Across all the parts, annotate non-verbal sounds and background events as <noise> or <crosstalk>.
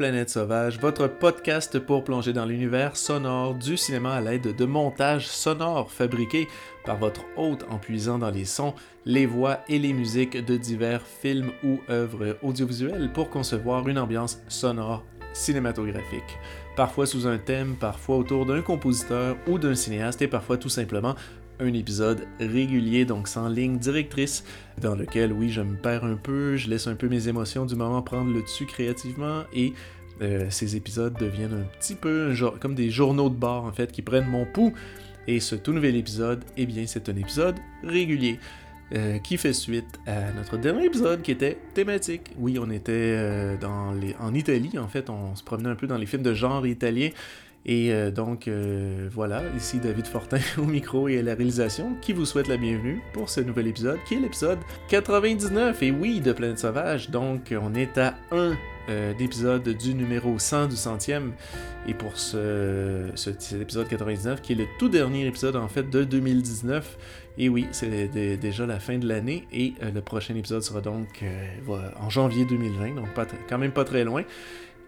Planète Sauvage, votre podcast pour plonger dans l'univers sonore du cinéma à l'aide de montages sonores fabriqués par votre hôte en puisant dans les sons, les voix et les musiques de divers films ou œuvres audiovisuelles pour concevoir une ambiance sonore cinématographique. Parfois sous un thème, parfois autour d'un compositeur ou d'un cinéaste et parfois tout simplement un épisode régulier, donc sans ligne directrice, dans lequel, oui, je me perds un peu, je laisse un peu mes émotions du moment prendre le dessus créativement, et euh, ces épisodes deviennent un petit peu comme des journaux de bord, en fait, qui prennent mon pouls. Et ce tout nouvel épisode, eh bien, c'est un épisode régulier. Euh, qui fait suite à notre dernier épisode qui était thématique. Oui, on était euh, dans les... en Italie, en fait, on se promenait un peu dans les films de genre italien et euh, donc euh, voilà, ici David Fortin <laughs> au micro et à la réalisation qui vous souhaite la bienvenue pour ce nouvel épisode qui est l'épisode 99 et oui de Planète Sauvage. Donc on est à un euh, d'épisode du numéro 100 du centième. Et pour ce, cet épisode 99 qui est le tout dernier épisode en fait de 2019 et oui c'est déjà la fin de l'année. Et le prochain épisode sera donc en janvier 2020 donc pas quand même pas très loin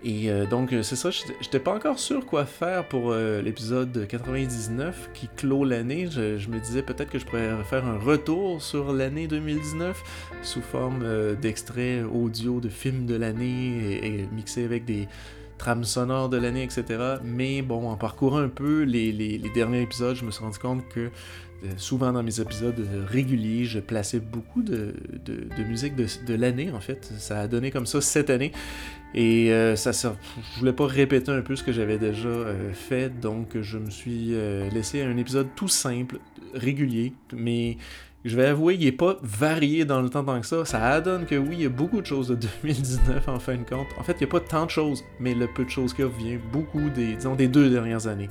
et euh, donc, euh, c'est ça, j'étais pas encore sûr quoi faire pour euh, l'épisode 99 qui clôt l'année. Je, me disais peut-être que je pourrais faire un retour sur l'année 2019 sous forme d'extraits audio de films de l'année et, mixé avec des trames sonores de l'année, etc. Mais bon, en parcourant un peu les, les, derniers épisodes, je me suis rendu compte que souvent dans mes épisodes réguliers, je plaçais beaucoup de, musique de, l'année, en fait. Ça a donné comme ça cette année. Et euh, ça, ça, je voulais pas répéter un peu ce que j'avais déjà euh, fait, donc je me suis euh, laissé un épisode tout simple, régulier, mais je vais avouer, il n'est pas varié dans le temps tant que ça. Ça donne que oui, il y a beaucoup de choses de 2019 en fin de compte. En fait, il n'y a pas tant de choses, mais le peu de choses qu'il y vient beaucoup des, disons, des deux dernières années.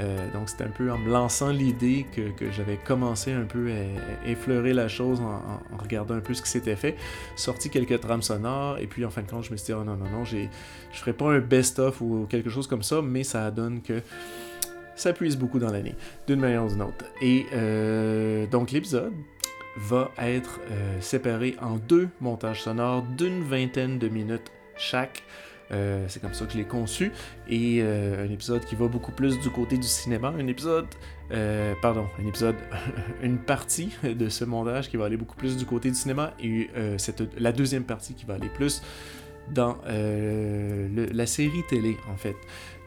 Euh, donc c'est un peu en me lançant l'idée que, j'avais commencé un peu à, effleurer la chose en, regardant un peu ce qui s'était fait, sorti quelques trames sonores, et puis en fin de compte je me suis dit oh non non non, je ferai pas un best-of ou quelque chose comme ça, mais ça donne que ça puise beaucoup dans l'année, d'une manière ou d'une autre. Et euh, donc l'épisode va être euh, séparé en deux montages sonores d'une vingtaine de minutes chaque. Euh, c'est comme ça que je l'ai conçu. Et un épisode qui va beaucoup plus du côté du cinéma. Un épisode, pardon, un épisode, <laughs> une partie de ce montage qui va aller beaucoup plus du côté du cinéma. Et c'est la deuxième partie qui va aller plus dans la série télé, en fait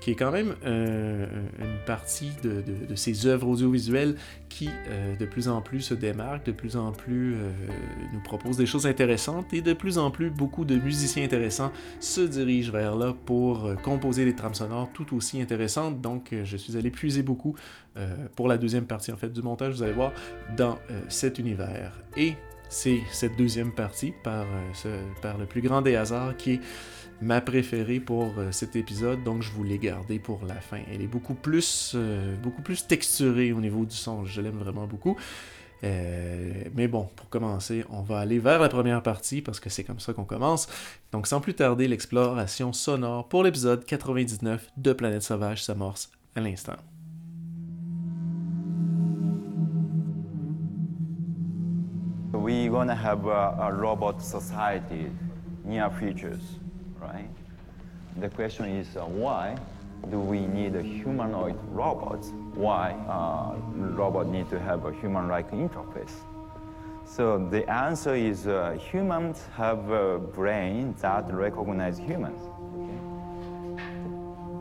qui est quand même euh, une partie de, de, ces œuvres audiovisuelles qui euh, de plus en plus se démarquent, de plus en plus euh, nous proposent des choses intéressantes et de plus en plus beaucoup de musiciens intéressants se dirigent vers là pour composer des trames sonores tout aussi intéressantes. Donc je suis allé puiser beaucoup pour la deuxième partie en fait du montage, vous allez voir, dans cet univers. Et c'est cette deuxième partie par le plus grand des hasards qui est ma préférée pour euh, cet épisode, donc je vous l'ai gardée pour la fin. Elle est beaucoup plus, euh, beaucoup plus texturée au niveau du son, je l'aime vraiment beaucoup. Euh, mais bon, pour commencer, on va aller vers la première partie parce que c'est comme ça qu'on commence. Donc sans plus tarder, l'exploration sonore pour l'épisode 99 de Planète Sauvage s'amorce à l'instant. We gonna have a robot society near futures. Right? The question is uh, why do we need a humanoid robots? Why uh, robot need to have a human-like interface? So the answer is uh, humans have a brain that recognize humans. Okay?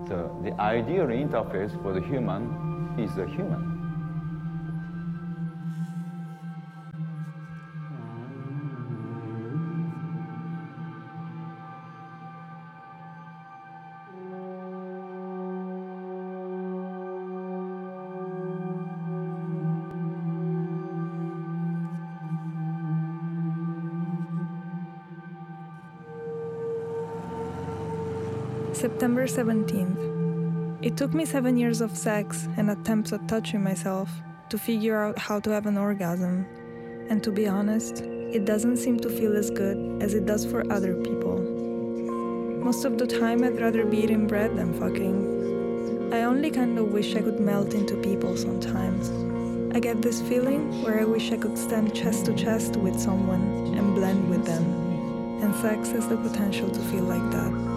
So the ideal interface for the human is a human. September 17th. It took me seven years of sex and attempts at touching myself to figure out how to have an orgasm. And to be honest, it doesn't seem to feel as good as it does for other people. Most of the time, I'd rather be eating bread than fucking. I only kind of wish I could melt into people sometimes. I get this feeling where I wish I could stand chest to chest with someone and blend with them. And sex has the potential to feel like that.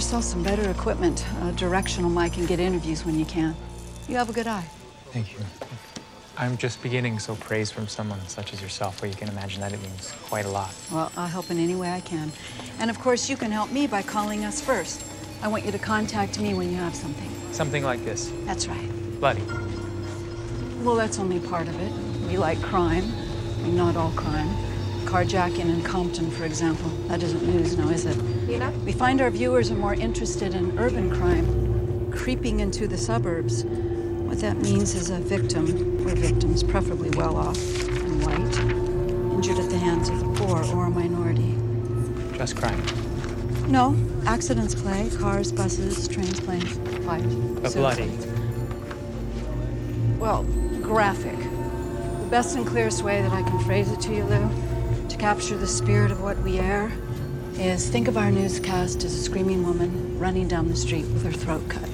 Yourself some better equipment, a directional mic, and get interviews when you can. You have a good eye. Thank you. I'm just beginning, so praise from someone such as yourself, where you can imagine that it means quite a lot. Well, I'll help in any way I can. And of course, you can help me by calling us first. I want you to contact me when you have something. Something like this. That's right. Bloody. Well, that's only part of it. We like crime. I mean, not all crime. Carjacking in Compton, for example. That isn't news now, is it? Nina? We find our viewers are more interested in urban crime, creeping into the suburbs. What that means is a victim, or victims, preferably well off and white, injured at the hands of the poor or a minority. Just crime. No, accidents play, cars, buses, trains, planes, fires. But bloody. Well, graphic. The best and clearest way that I can phrase it to you, Lou, to capture the spirit of what we air is think of our newscast as a screaming woman running down the street with her throat cut.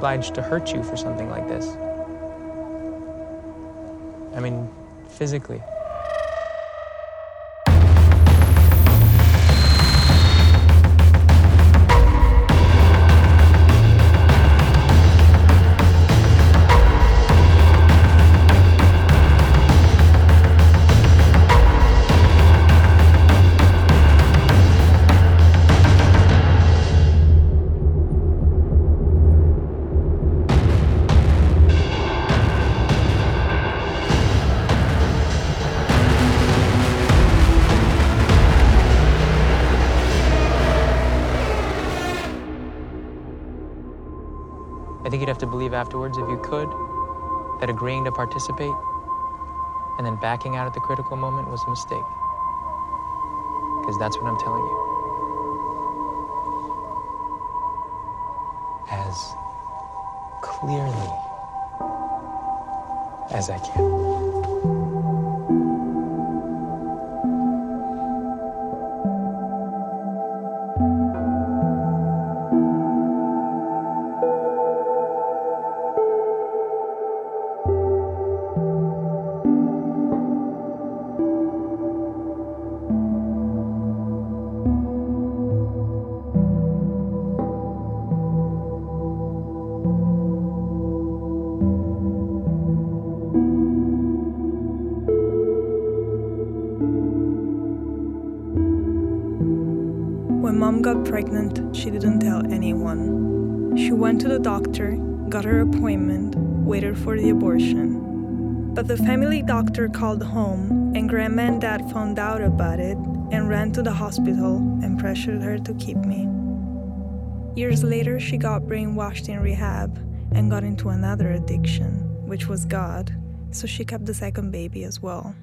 Obliged to hurt you for something like this? I mean, physically. Afterwards, if you could, that agreeing to participate and then backing out at the critical moment was a mistake. Because that's what I'm telling you. As clearly as I can. The family doctor called home, and grandma and dad found out about it and ran to the hospital and pressured her to keep me. Years later, she got brainwashed in rehab and got into another addiction, which was God, so she kept the second baby as well.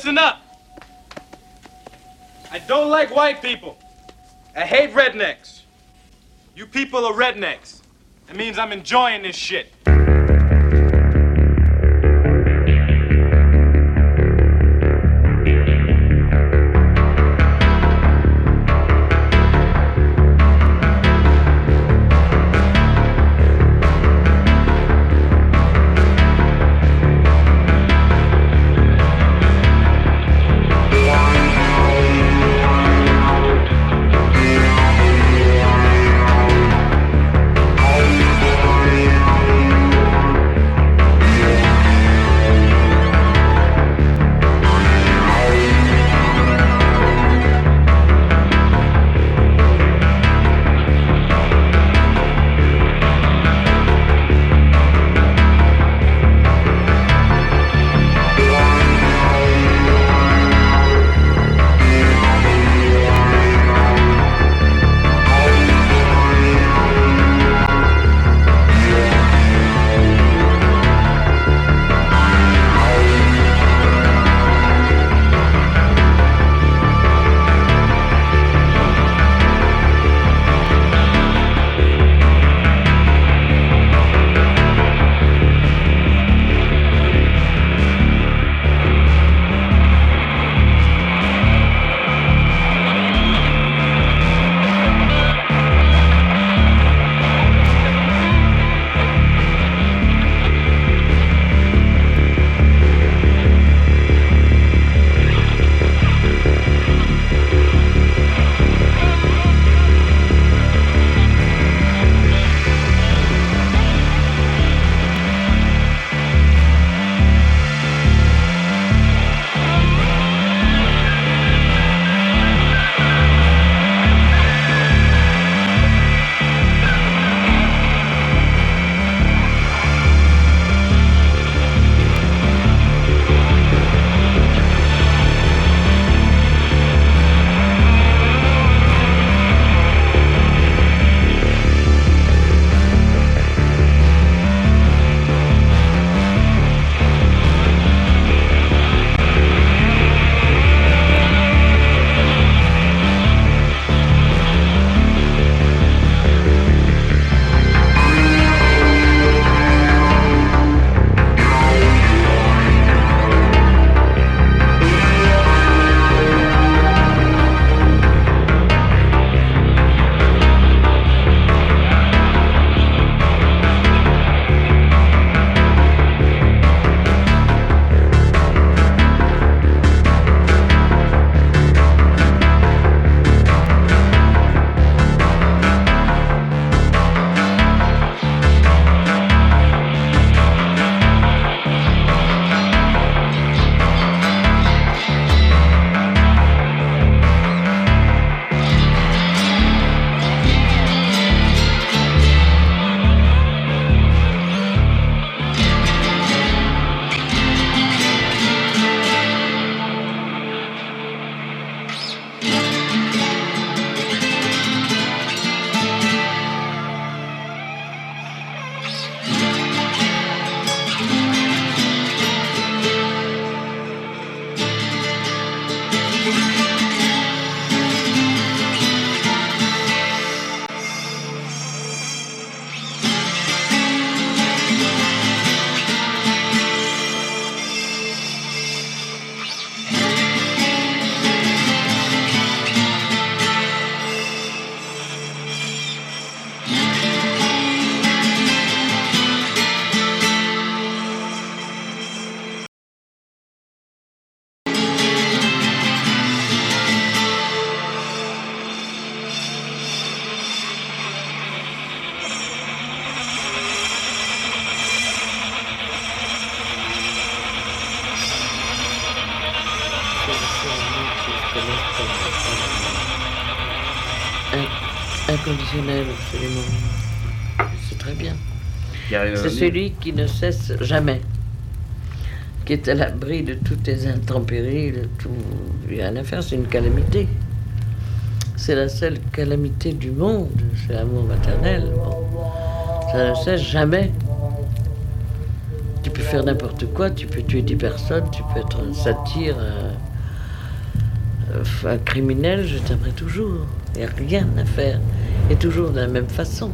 Listen up. I don't like white people. I hate rednecks. You people are rednecks. That means I'm enjoying this shit. Absolument. C'est très bien. C'est celui qui ne cesse jamais, qui est à l'abri de toutes les intempéries, de tout. Il n'y a rien à faire, c'est une calamité. C'est la seule calamité du monde, c'est l'amour maternel. Bon. Ça ne cesse jamais. Tu peux faire n'importe quoi, tu peux tuer des personnes, tu peux être un satire, un, criminel, je t'aimerai toujours. Il n'y a rien à faire. Et toujours de la même façon.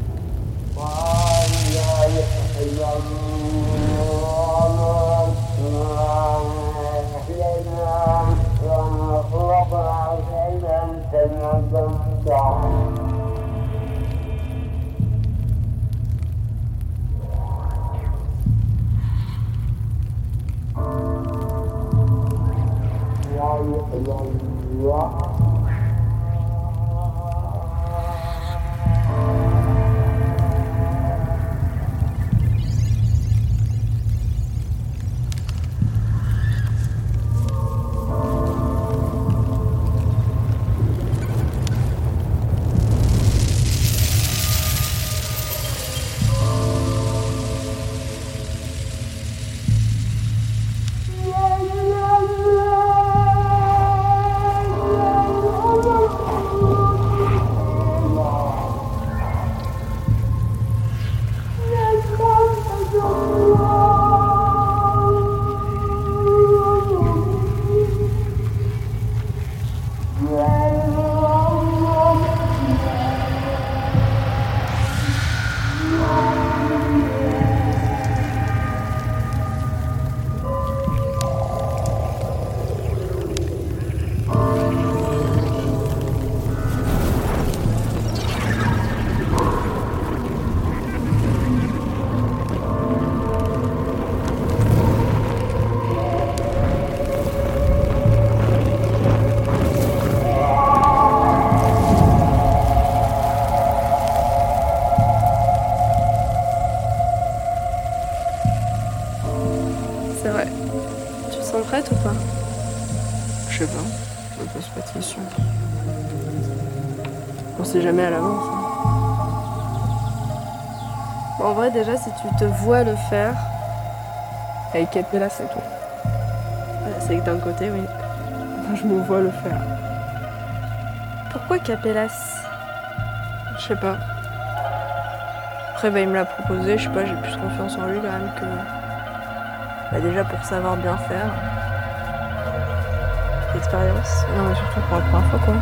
Tu te vois le faire, avec Capella, c'est tout. C'est que d'un côté, oui. Je me vois le faire. Pourquoi Capellas Je sais pas. Après, bah, il me l'a proposé, je sais pas, j'ai plus confiance en lui quand même que. Bah, déjà pour savoir bien faire. L'expérience. Non, mais surtout pour la première fois, quoi.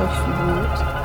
Je est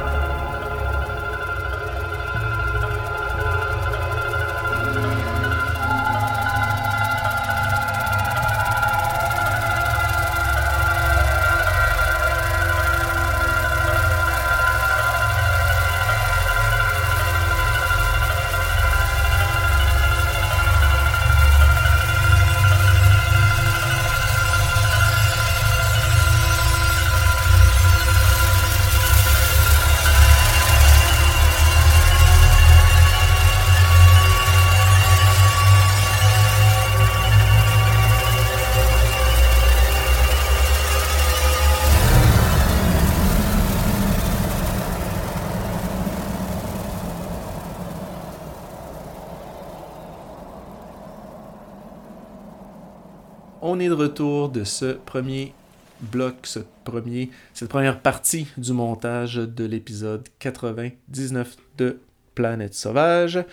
retour de ce premier bloc, ce premier, cette première partie du montage de l'épisode 99 de Planète Sauvage.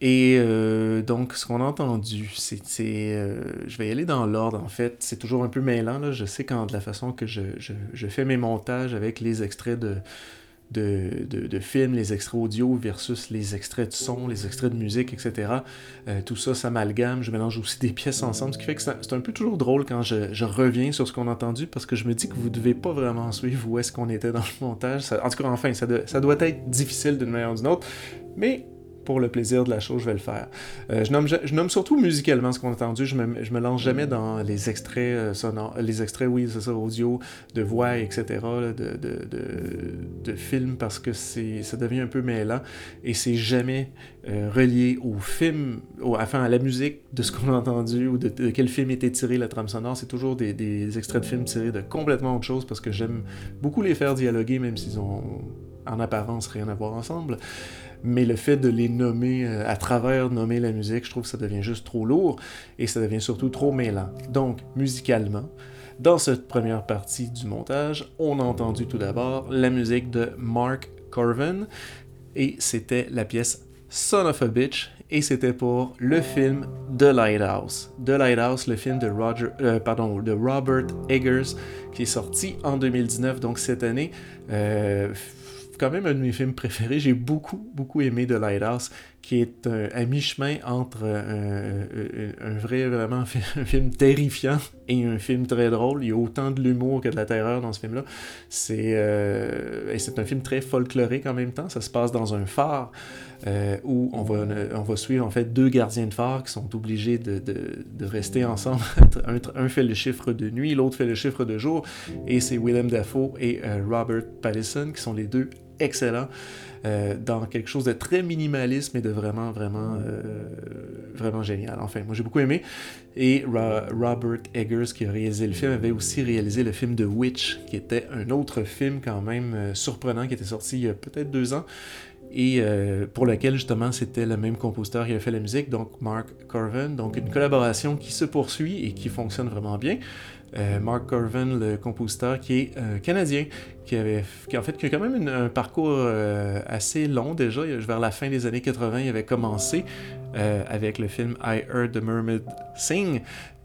Et euh, donc, ce qu'on a entendu, c'est. Euh, je vais y aller dans l'ordre, en fait. C'est toujours un peu mêlant, là. Je sais quand de la façon que je fais mes montages avec les extraits de, de, de, films, les extraits audio versus les extraits de son, les extraits de musique, etc. Euh, tout ça s'amalgame, je mélange aussi des pièces ensemble, ce qui fait que c'est un peu toujours drôle quand je, je reviens sur ce qu'on a entendu parce que je me dis que vous devez pas vraiment suivre où est-ce qu'on était dans le montage. en tout cas, enfin, ça, ça doit être difficile d'une manière ou d'une autre, mais pour le plaisir de la chose, je vais le faire. Euh, je, nomme, je, nomme, surtout musicalement ce qu'on a entendu. Je me, je me lance jamais dans les extraits euh, sonores, les extraits, oui, c'est ça, audio, de voix, etc., de, de, de, de, films, parce que ça devient un peu mêlant et c'est jamais euh, relié au film, au, enfin à la musique de ce qu'on a entendu ou de, quel film était tiré la trame sonore. C'est toujours des, des extraits de films tirés de complètement autre chose parce que j'aime beaucoup les faire dialoguer, même s'ils ont en apparence rien à voir ensemble mais le fait de les nommer euh, à travers nommer la musique, je trouve que ça devient juste trop lourd et ça devient surtout trop mêlant. Donc, musicalement, dans cette première partie du montage, on a entendu tout d'abord la musique de Mark Corvin et c'était la pièce Son of a Bitch et c'était pour le film The Lighthouse. The Lighthouse, le film de, Roger, euh, pardon, de Robert Eggers, qui est sorti en 2019, donc cette année. Euh, quand même un de mes films préférés. J'ai beaucoup, beaucoup aimé The Lighthouse, qui est un, à mi-chemin entre un, vrai, vraiment, <laughs> un film terrifiant et un film très drôle. Il y a autant de l'humour que de la terreur dans ce film-là. C'est euh, c'est un film très folklorique en même temps. Ça se passe dans un phare. Euh, où on va, on va suivre en fait deux gardiens de phare qui sont obligés de, de, rester ensemble. <laughs> un, un, fait le chiffre de nuit, l'autre fait le chiffre de jour, et c'est Willem Dafoe et euh, Robert Pattinson qui sont les deux excellent euh, dans quelque chose de très minimaliste mais de vraiment vraiment euh, vraiment génial. Enfin, moi j'ai beaucoup aimé. Et Robert Eggers qui a réalisé le film avait aussi réalisé le film The Witch qui était un autre film quand même euh, surprenant qui était sorti il y a peut-être deux ans et pour lequel justement c'était le même compositeur qui a fait la musique, donc Mark Corvin. Donc une collaboration qui se poursuit et qui fonctionne vraiment bien. Euh, Mark Corvin, le compositeur, qui est euh, canadien, qui avait qui en fait qui a quand même un parcours euh, assez long déjà. Vers la fin des années 80, il avait commencé avec le film I Heard the Mermaid Sing,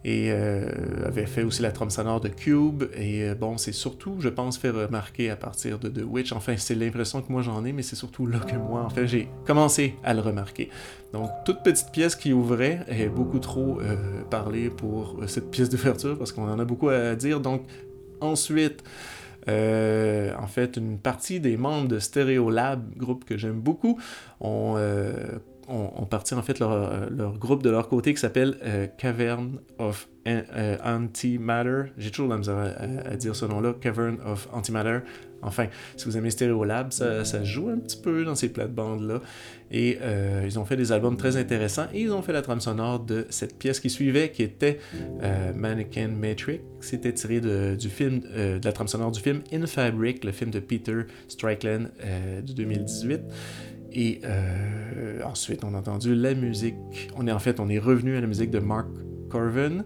et avait fait aussi la trame sonore de Cube. Et bon, c'est surtout, je pense, fait remarquer à partir de The Witch. Enfin, c'est l'impression que moi j'en ai, mais c'est surtout là que moi, en fait, j'ai commencé à le remarquer. Donc, toute petite pièce qui ouvrait est beaucoup trop euh, parlée pour euh, cette pièce d'ouverture parce qu'on en a beaucoup à dire. Donc, ensuite, euh, en fait, une partie des membres de Stereolab, groupe que j'aime beaucoup, ont, ont, parti en fait leur, leur, groupe de leur côté qui s'appelle Cavern of Antimatter. J'ai toujours la misère à, dire ce nom-là, Cavern of Antimatter. Enfin, si vous aimez Stereolab, ça, ça joue un petit peu dans ces plates-bandes-là. Et euh, ils ont fait des albums très intéressants et ils ont fait la trame sonore de cette pièce qui suivait, qui était euh, Mannequin Matrix. C'était tiré de, du film, euh, de la trame sonore du film In Fabric, le film de Peter Strickland de 2018. Et ensuite, on a entendu la musique. On est en fait, on est revenu à la musique de Mark Corvin.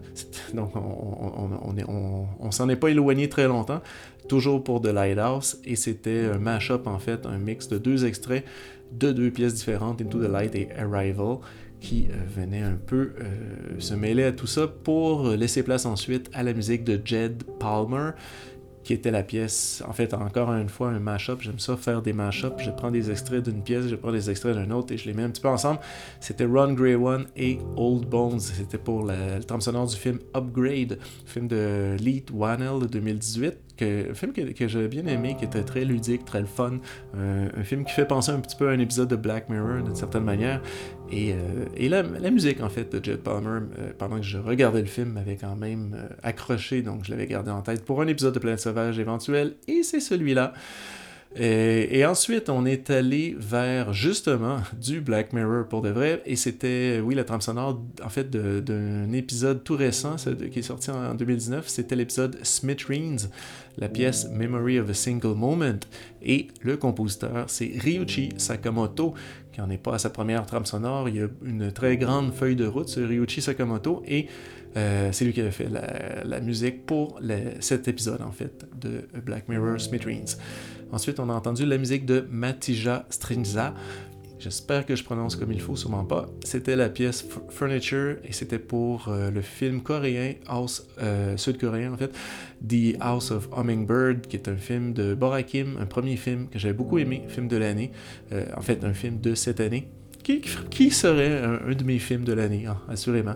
Donc, on, on, on, on s'en est pas éloigné très longtemps toujours pour The Lighthouse, et c'était un mash-up en fait, un mix de deux extraits de deux pièces différentes, Into the Light et Arrival, qui euh, venaient un peu euh, se mêler à tout ça pour laisser place ensuite à la musique de Jed Palmer, qui était la pièce, en fait, encore une fois, un mash-up. J'aime ça, faire des mash-ups. Je prends des extraits d'une pièce, je prends des extraits d'une autre et je les mets un petit peu ensemble. C'était Ron Gray One et Old Bones. C'était pour le, le sonore du film Upgrade, film de Lee Wannell de 2018 un film que, que j'ai bien aimé, qui était très ludique, très fun. Euh, un film qui fait penser un petit peu à un épisode de Black Mirror d'une certaine manière. Et, euh, et la, la, musique, en fait, de Jet Palmer, euh, pendant que je regardais le film, m'avait quand même accroché, donc je l'avais gardé en tête pour un épisode de Planète Sauvage éventuel. Et c'est celui-là. Et, ensuite, on est allé vers justement <laughs> du Black Mirror pour de vrai. Et c'était, oui, la trame sonore, en fait, d'un épisode tout récent qui est sorti en 2019. C'était l'épisode Smithereens, la pièce Memory of a Single Moment. Et le compositeur, c'est Ryuichi Sakamoto, qui n'en est pas à sa première trame sonore. Il y a une très grande feuille de route sur Ryuichi Sakamoto. Et euh, c'est lui qui avait fait la, musique pour cet épisode, en fait, de Black Mirror Smithereens. Ensuite, on a entendu la musique de Matija Strinza. J'espère que je prononce comme il faut, sûrement pas. C'était la pièce Furniture et c'était pour euh, le film coréen, House, euh, sud-coréen en fait, The House of Hummingbird, qui est un film de Borakim, un premier film que j'avais beaucoup aimé, film de l'année, en fait un film de cette année, qui, serait un, de mes films de l'année, hein, assurément.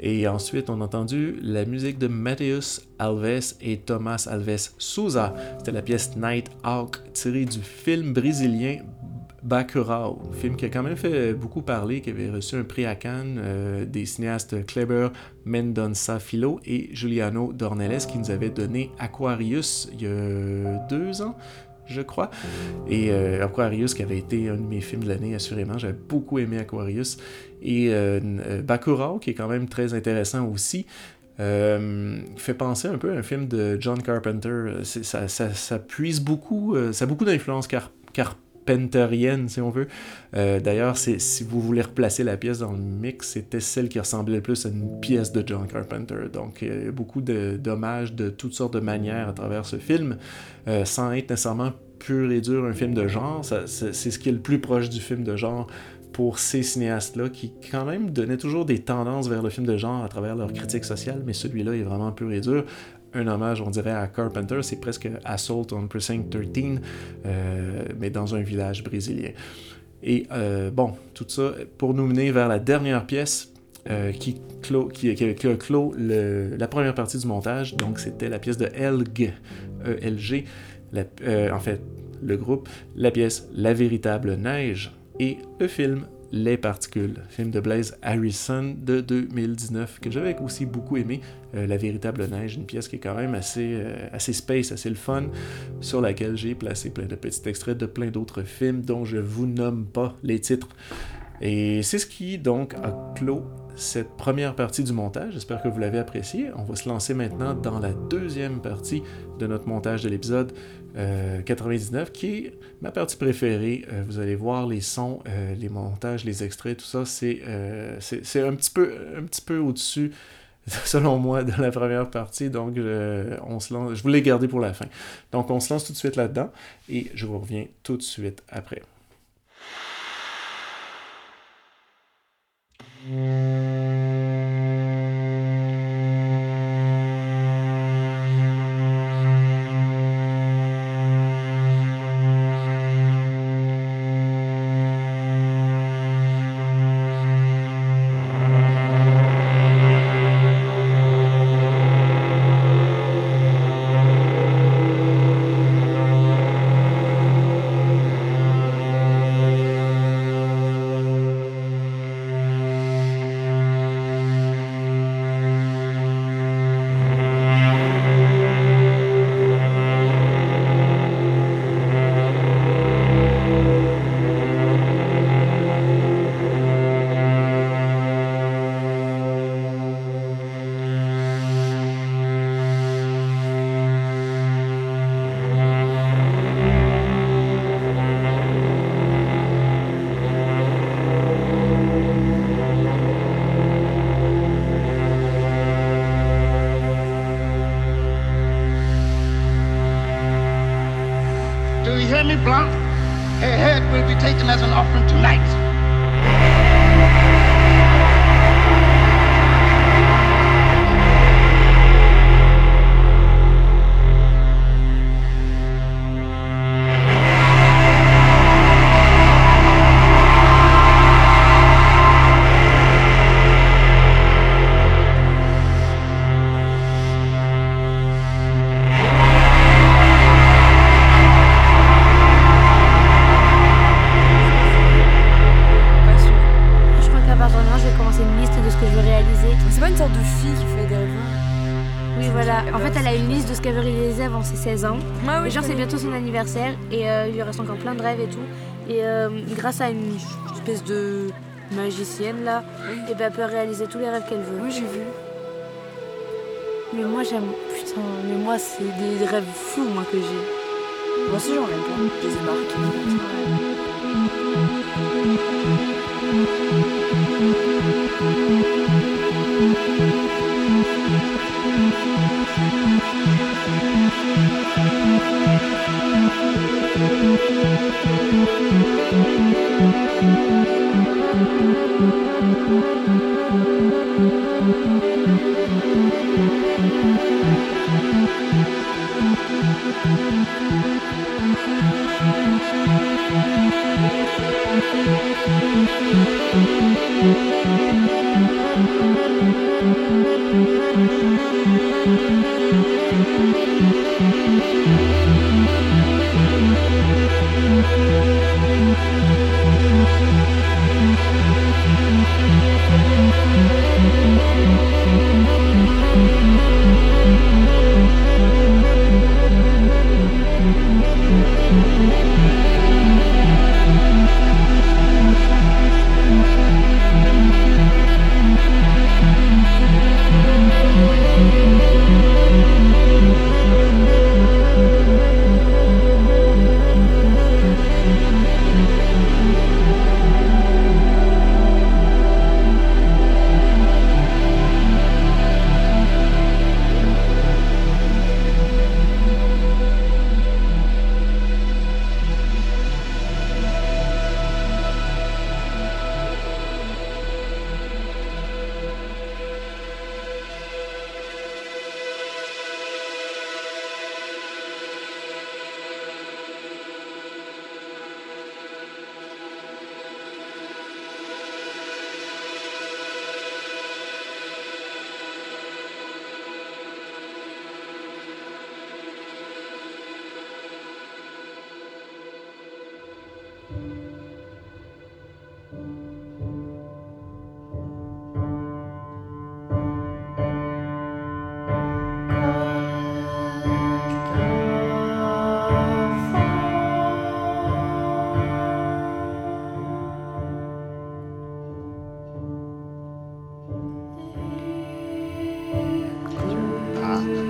Et ensuite, on a entendu la musique de Mateus Alves et Thomas Alves Souza. C'était la pièce Night Hawk tirée du film brésilien Bacurau, film qui a quand même fait beaucoup parler, qui avait reçu un prix à Cannes euh, des cinéastes Kleber Mendonça Filo et Giuliano Dornelles qui nous avaient donné Aquarius il y a deux ans, je crois. Et euh, Aquarius, qui avait été un de mes films de l'année, assurément. J'avais beaucoup aimé Aquarius. Et euh, euh qui est quand même très intéressant aussi. Euh, fait penser un peu à un film de John Carpenter. Ça, ça, ça, puise beaucoup, ça a beaucoup d'influence car, carpenterienne, si on veut. D'ailleurs, si vous voulez replacer la pièce dans le mix, c'était celle qui ressemblait le plus à une pièce de John Carpenter. Donc, beaucoup d'hommages de, de, toutes sortes de manières à travers ce film, sans être nécessairement pur et dur un film de genre. C'est ce qui est le plus proche du film de genre pour ces cinéastes-là qui, quand même, donnaient toujours des tendances vers le film de genre à travers leur critique sociale, mais celui-là est vraiment pur et dur. Un hommage, on dirait, à Carpenter, c'est presque Assault on Precinct 13, euh, mais dans un village brésilien. Et euh, bon, tout ça pour nous mener vers la dernière pièce euh, qui, clôt, qui, le, la première partie du montage. Donc, c'était la pièce de Elg, euh, en fait, le groupe, la pièce La véritable neige et le film Les particules, film de Blaise Harrison de 2019 que j'avais aussi beaucoup aimé. Euh, La véritable neige, une pièce qui est quand même assez, euh, assez space, assez le fun, sur laquelle j'ai placé plein de petits extraits de plein d'autres films dont je vous nomme pas les titres. Et c'est ce qui donc a clos cette première partie du montage. J'espère que vous l'avez apprécié. On va se lancer maintenant dans la deuxième partie de notre montage de l'épisode euh, 99, qui est ma partie préférée. Euh, vous allez voir les sons, euh, les montages, les extraits, tout ça, c'est un petit peu, peu au-dessus <laughs> selon moi, de la première partie. Donc, on se lance, je voulais garder pour la fin. Donc, on se lance tout de suite là-dedans et je vous reviens tout de suite après. Blanc? Ses 16 ans. Ah oui, et genre, c'est bientôt son anniversaire et euh, il lui reste encore plein de rêves et tout. Et euh, grâce à une espèce de magicienne là, et ben, elle peut réaliser tous les rêves qu'elle veut. Oui, j'ai vu. Mais moi, j'aime. Putain, mais moi, c'est des rêves fous moi que j'ai. Moi aussi, j'en ai plein. Je les ai marqués.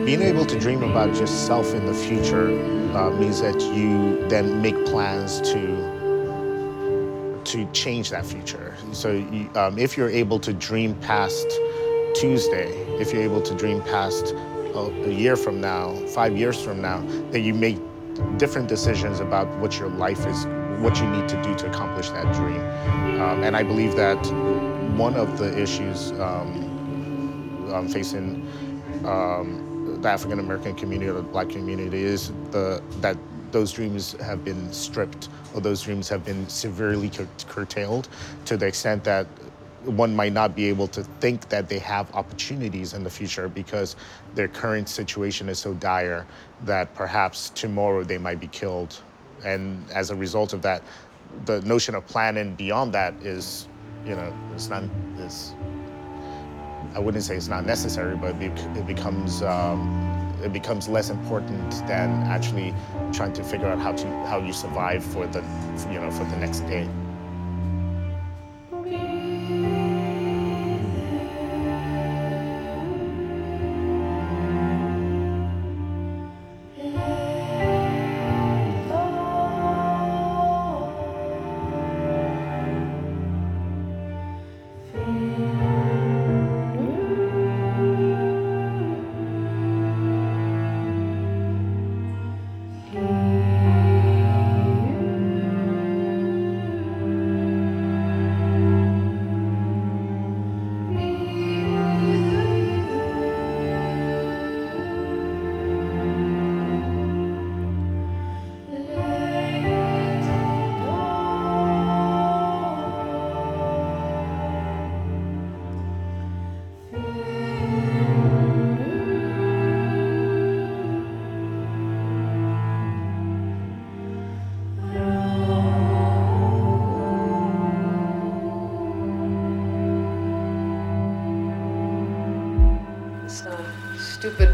Being able to dream about yourself in the future uh, means that you then make plans to to change that future. So you, um, if you're able to dream past Tuesday, if you're able to dream past a, a year from now, five years from now, then you make different decisions about what your life is, what you need to do to accomplish that dream. Um, and I believe that one of the issues um, facing um, the African American community or the black community is the that those dreams have been stripped or those dreams have been severely cur- curtailed to the extent that one might not be able to think that they have opportunities in the future because their current situation is so dire that perhaps tomorrow they might be killed. And as a result of that, the notion of planning beyond that is, you know, it's not, is, I wouldn't say it's not necessary, but it, becomes, um, it becomes less important than actually trying to figure out how to, how you survive for the, you know, for the next day.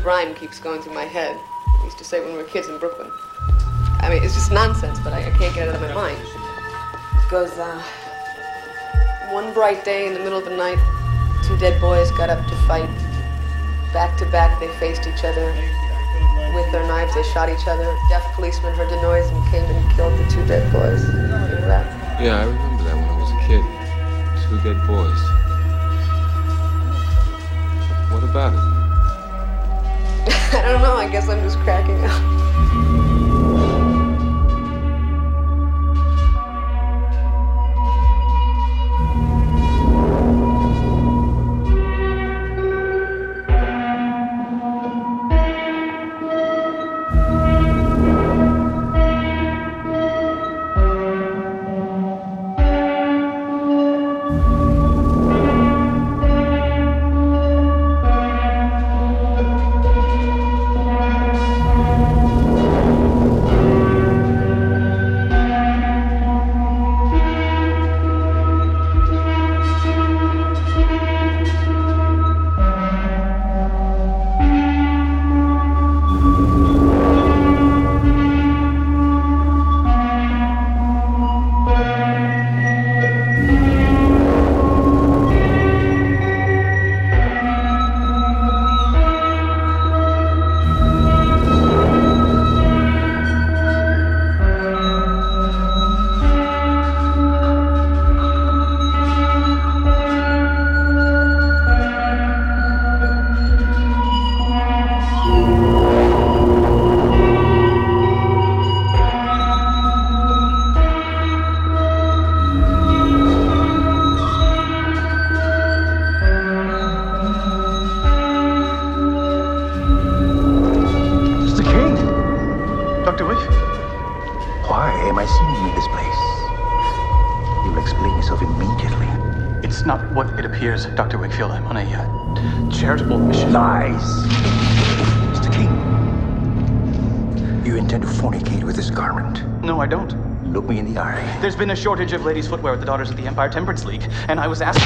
Rhyme keeps going through my head. We used to say when we were kids in Brooklyn. I mean, it's just nonsense, but I, I can't get it out of my mind. It goes, uh, one bright day in the middle of the night, two dead boys got up to fight. Back to back, they faced each other. With their knives, they shot each other. Deaf policeman heard the noise and came and killed the two dead boys. Yeah, I remember that when I was a kid. Two dead boys. What about it? Guess I'm just cracking up. A shortage of ladies' footwear at the Daughters of the Empire Temperance League, and I was asked.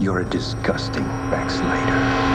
You're a disgusting backslider.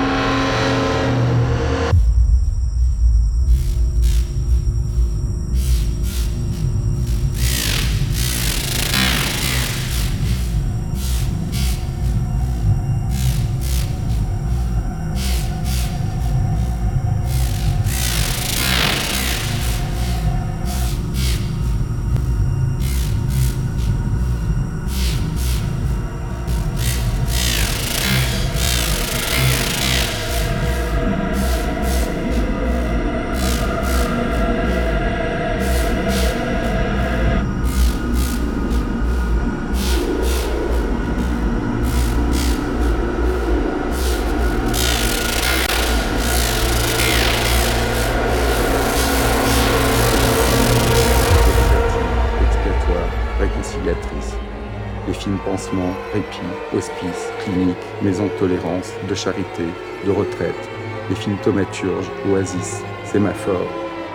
Répit, hospice, clinique, maison de tolérance, de charité, de retraite. Les films thaumaturge, oasis, sémaphore.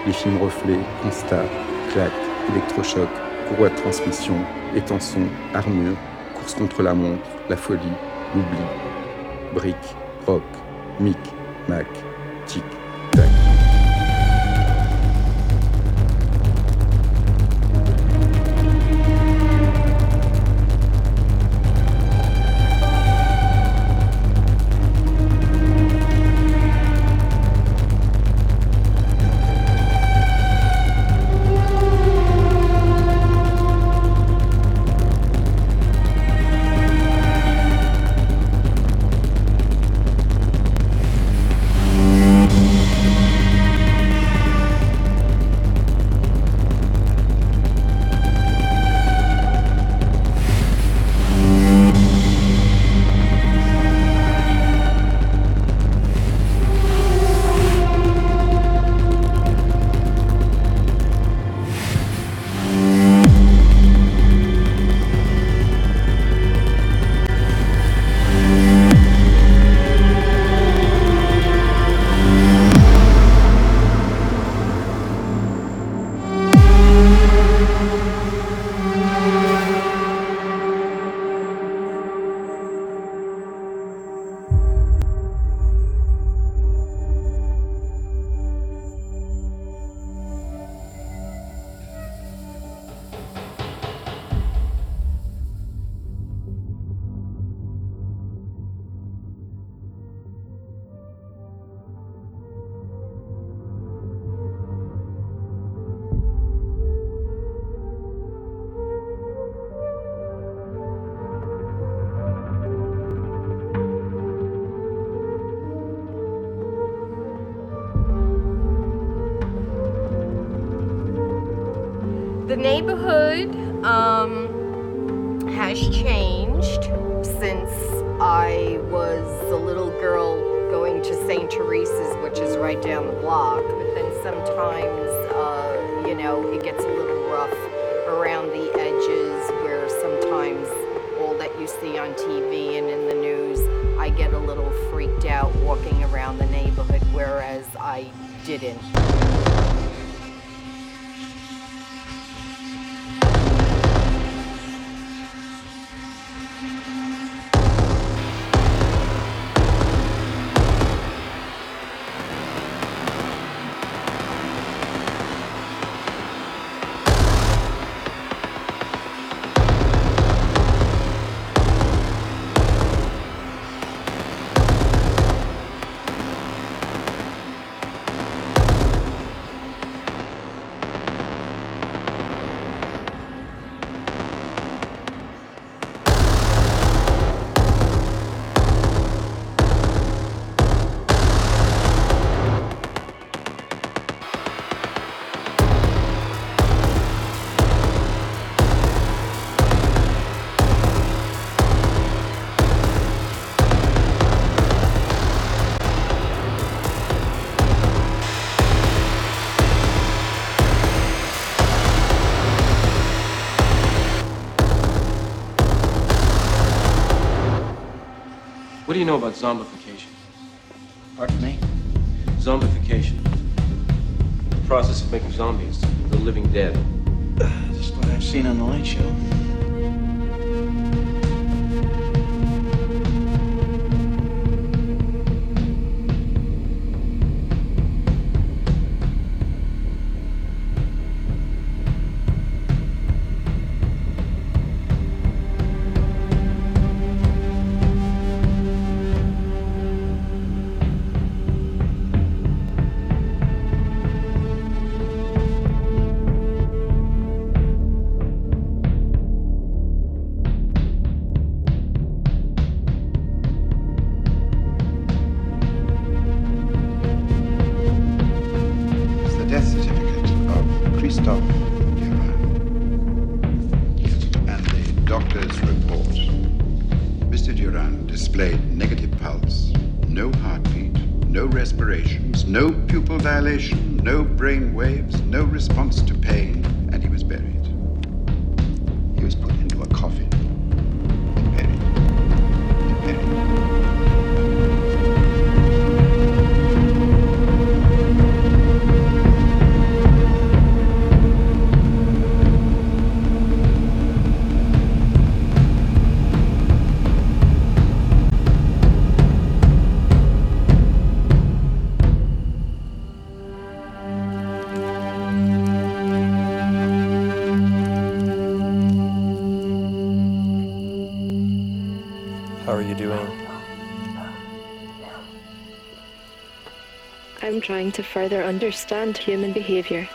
Les films reflets, constat, claque, électrochoc, courroie de transmission, étançon, armure, course contre la montre, la folie, l'oubli. Brique, rock, mic, mac, tic, neighborhood um, has changed since I was a little girl going to St. Teresa's, which is right down the block. But then sometimes, uh, you know, it gets a little rough around the edges where sometimes all that you see on TV and in the news, I get a little freaked out walking around the neighborhood, whereas I didn't. You know about zombification? Pardon me? Zombification. The process of making zombies, the living dead. Just what I've seen on the Late Show. Trying to further understand human behavior.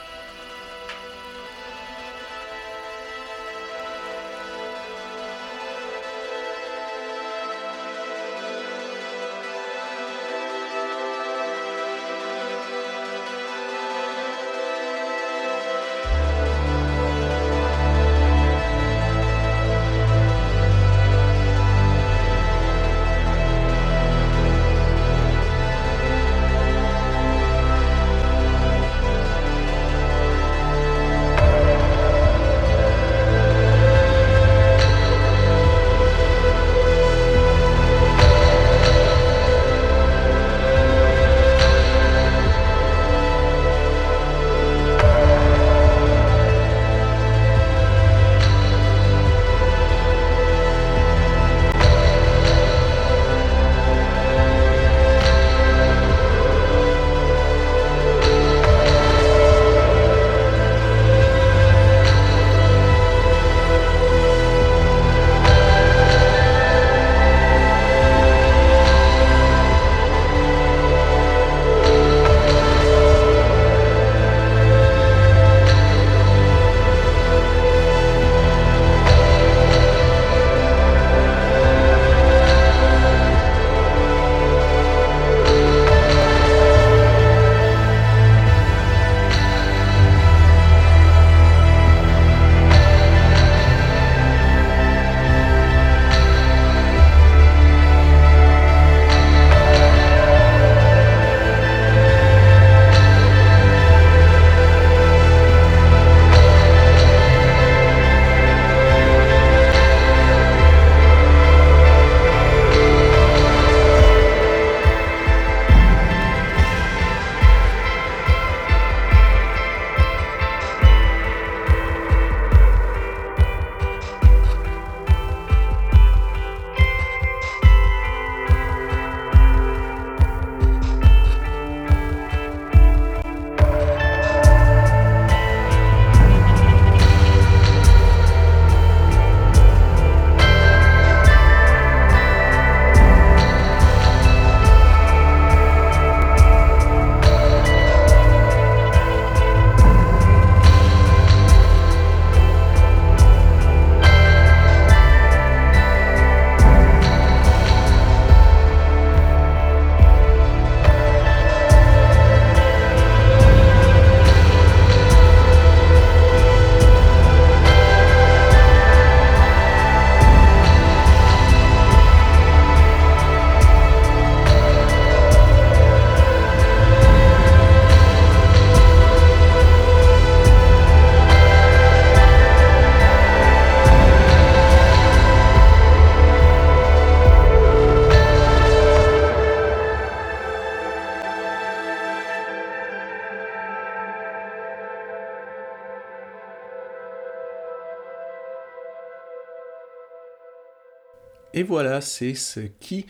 Voilà, c'est ce qui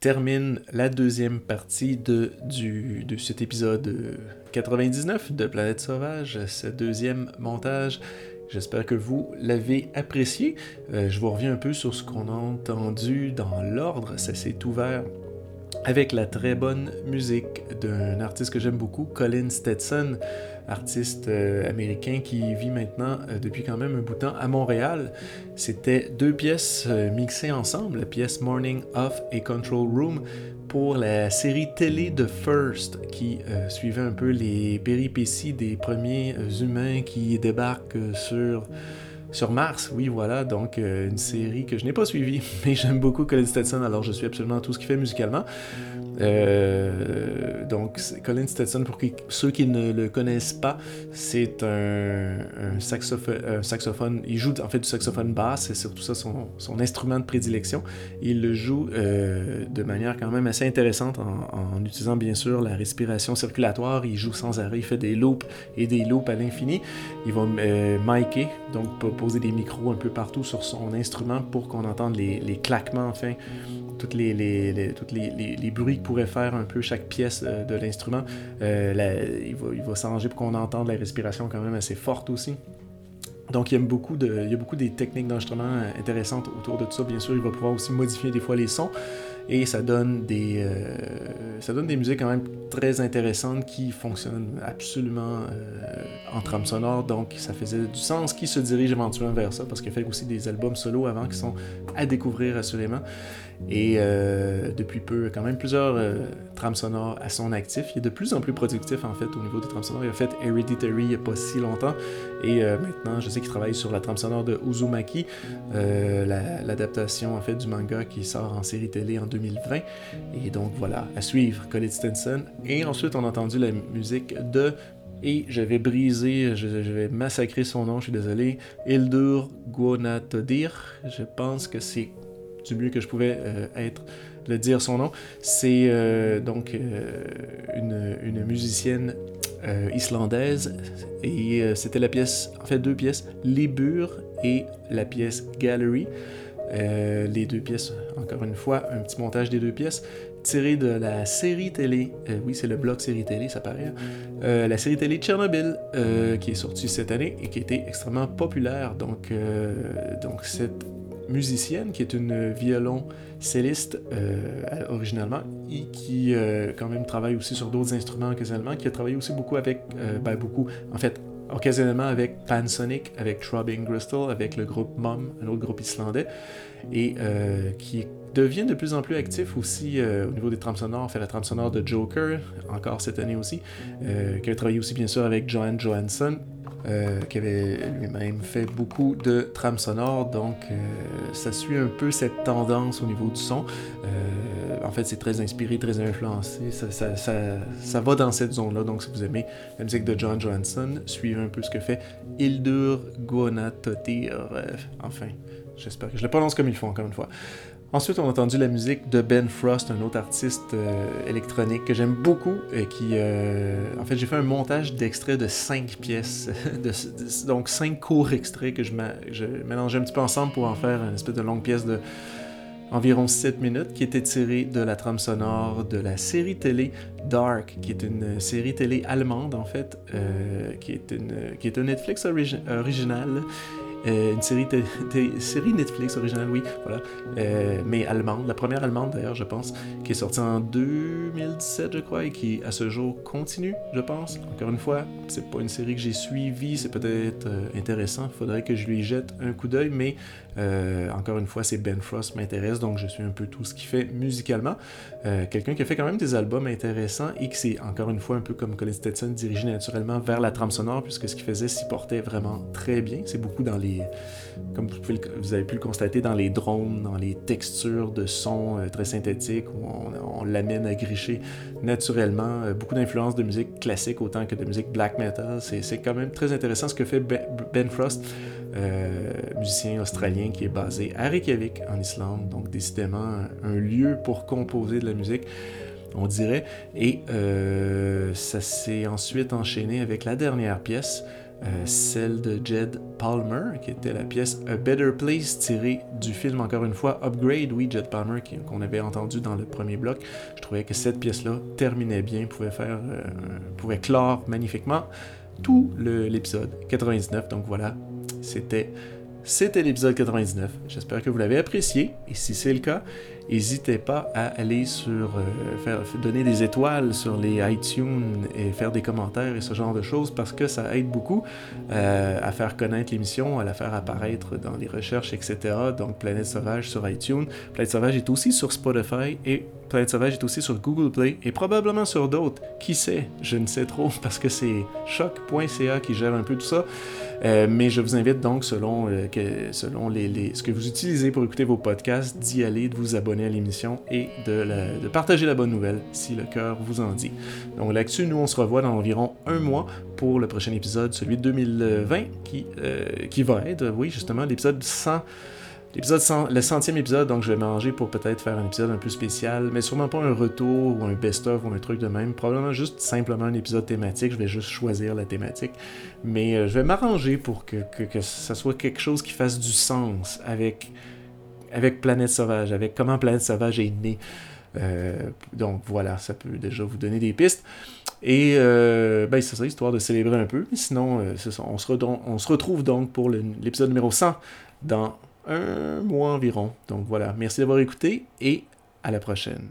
termine la deuxième partie de, du, de cet épisode 99 de Planète Sauvage, ce deuxième montage. J'espère que vous l'avez apprécié. Euh, je vous reviens un peu sur ce qu'on a entendu dans l'ordre. Ça s'est ouvert avec la très bonne musique d'un artiste que j'aime beaucoup, Colin Stetson, artiste euh, américain qui vit maintenant euh, depuis quand même un bout de temps à Montréal. C'était deux pièces euh, mixées ensemble, la pièce Morning Off et Control Room pour la série télé de First qui suivait un peu les péripéties des premiers humains qui débarquent sur sur Mars, oui, voilà, donc une série que je n'ai pas suivie, <laughs> mais j'aime beaucoup Colin Stetson, alors je suis absolument tout ce qu'il fait musicalement. Euh, donc, Colin Stetson, pour ceux qui ne le connaissent pas, c'est un, saxophone, Il joue en fait du saxophone basse, c'est surtout ça son, instrument de prédilection. Il le joue euh, de manière quand même assez intéressante en, utilisant bien sûr la respiration circulatoire. Il joue sans arrêt, il fait des loops et des loops à l'infini. Il va euh, micer, donc poser des micros un peu partout sur son instrument pour qu'on entende les, les claquements, enfin, toutes les, les, les, bruits que pourrait faire un peu chaque pièce euh, de l'instrument. Euh, il va, il va s'arranger pour qu'on entende la respiration quand même assez forte aussi. Donc, il y, a beaucoup de, il y a beaucoup des techniques d'enregistrement euh, intéressantes autour de tout ça. Bien sûr, il va pouvoir aussi modifier des fois les sons et ça donne des, ça donne des musiques quand même très intéressantes qui fonctionnent absolument en trame sonore. Donc, ça faisait du sens qui se dirige éventuellement vers ça parce qu'il fait aussi des albums solo avant qui sont à découvrir assurément. Et euh, depuis peu, quand même plusieurs trames sonores à son actif. Il est de plus en plus productif en fait au niveau des trames sonores. Il a fait Hereditary il n'y a pas si longtemps. Et maintenant, je sais qu'il travaille sur la trame sonore de Uzumaki, l'adaptation en fait du manga qui sort en série télé en 2020. Et donc voilà, à suivre Colin Stinson. Et ensuite, on a entendu la musique de et je vais briser, je, vais massacrer son nom, je suis désolé, Ildur Guanatodir. Je pense que c'est du mieux que je pouvais euh, être de dire son nom. C'est euh, donc euh, une, musicienne islandaise et c'était la pièce, en fait deux pièces, Libur et la pièce Gallery. Les deux pièces, encore une fois, un petit montage des deux pièces, tiré de la série télé, oui c'est le bloc série télé, ça paraît, euh, la série télé Tchernobyl, qui est sortie cette année et qui été extrêmement populaire. Donc, donc cette musicienne, qui est une violon celliste originalement, et qui quand même travaille aussi sur d'autres instruments occasionnellement, qui a travaillé aussi beaucoup avec, ben beaucoup, en fait, occasionnellement avec Pansonic, avec Throbbing Crystal, avec le groupe Mom, un autre groupe islandais, et euh, qui devient de plus en plus actif aussi euh, au niveau des trames sonores, fait la trame sonore de Joker, encore cette année aussi, euh, qui a travaillé aussi bien sûr avec Johan Johansson, qui avait lui-même fait beaucoup de trames sonores, donc ça suit un peu cette tendance au niveau du son en fait, c'est très inspiré, très influencé. Ça, ça, va dans cette zone-là. Donc, si vous aimez la musique de John Johansson, suivez un peu ce que fait Hildur Guanatotir. enfin, j'espère que je le prononce comme il faut, encore une fois. Ensuite, on a entendu la musique de Ben Frost, un autre artiste euh, électronique que j'aime beaucoup et qui... Euh, en fait, j'ai fait un montage d'extraits de cinq pièces, <laughs> donc cinq courts extraits que je, mélangeais un petit peu ensemble pour en faire une espèce de longue pièce de environ 7 minutes, qui était tiré de la trame sonore de la série télé Dark, qui est une série télé allemande en fait, euh, qui, est une, qui est un Netflix original euh, une série, Netflix originale, oui, voilà, euh, mais allemande, la première allemande d'ailleurs, je pense, qui est sortie en 2017, je crois, et qui à ce jour continue, je pense. Encore une fois, c'est pas une série que j'ai suivie, c'est peut-être euh, intéressant, faudrait que je lui jette un coup d'œil, mais encore une fois, c'est Ben Frost m'intéresse, donc je suis un peu tout ce qu'il fait musicalement. Quelqu'un qui a fait quand même des albums intéressants et qui s'est, encore une fois, un peu comme Colin Stetson, dirigé naturellement vers la trame sonore, puisque ce qu'il faisait s'y portait vraiment très bien. C'est beaucoup dans les comme vous, avez pu le constater dans les drones, dans les textures de son euh, très synthétiques, où on, l'amène à gricher naturellement. Euh, beaucoup d'influences de musique classique autant que de musique black metal. C'est quand même très intéressant ce que fait Ben, ben Frost, euh, musicien australien qui est basé à Reykjavik, en Islande. Donc décidément un lieu pour composer de la musique on dirait. Et ça s'est ensuite enchaîné avec la dernière pièce, celle de Jed Palmer, qui était la pièce A Better Place tirée du film, encore une fois, Upgrade, oui, Jed Palmer, qu'on avait entendu dans le premier bloc. Je trouvais que cette pièce-là terminait bien, pouvait, faire, pouvait clore magnifiquement tout l'épisode 99. Donc voilà, c'était c'était l'épisode 99. J'espère que vous l'avez apprécié. Et si c'est le cas, n'hésitez pas à aller sur euh, donner des étoiles sur les iTunes et faire des commentaires et ce genre de choses parce que ça aide beaucoup euh, à faire connaître l'émission, à la faire apparaître dans les recherches, etc. Donc Planète Sauvage sur iTunes. Planète Sauvage est aussi sur Spotify et Planète Sauvage est aussi sur Google Play et probablement sur d'autres. Qui sait? Je ne sais trop <laughs> parce que c'est choc.ca qui gère un peu tout ça. Euh, mais je vous invite donc, selon, selon les, ce que vous utilisez pour écouter vos podcasts, d'y aller, de vous abonner à l'émission et de, partager la bonne nouvelle si le cœur vous en dit. Donc là-dessus, nous, on se revoit dans environ un mois pour le prochain épisode, celui de 2020, qui, euh, qui va être, oui, justement, l'épisode 100 L'épisode le centième épisode, donc je vais manger pour peut-être faire un épisode un peu spécial, mais sûrement pas un retour ou un best-of ou un truc de même. Probablement juste simplement un épisode thématique. Je vais juste choisir la thématique. Mais euh, je vais m'arranger pour que, que, ça soit quelque chose qui fasse du sens avec, avec Planète Sauvage, avec comment Planète Sauvage est née. Euh, donc voilà, ça peut déjà vous donner des pistes. Et euh, ben, c'est ça, histoire de célébrer un peu. sinon, On, se on se retrouve donc pour l'épisode numéro 100 dans un mois environ. Donc voilà, merci d'avoir écouté et à la prochaine.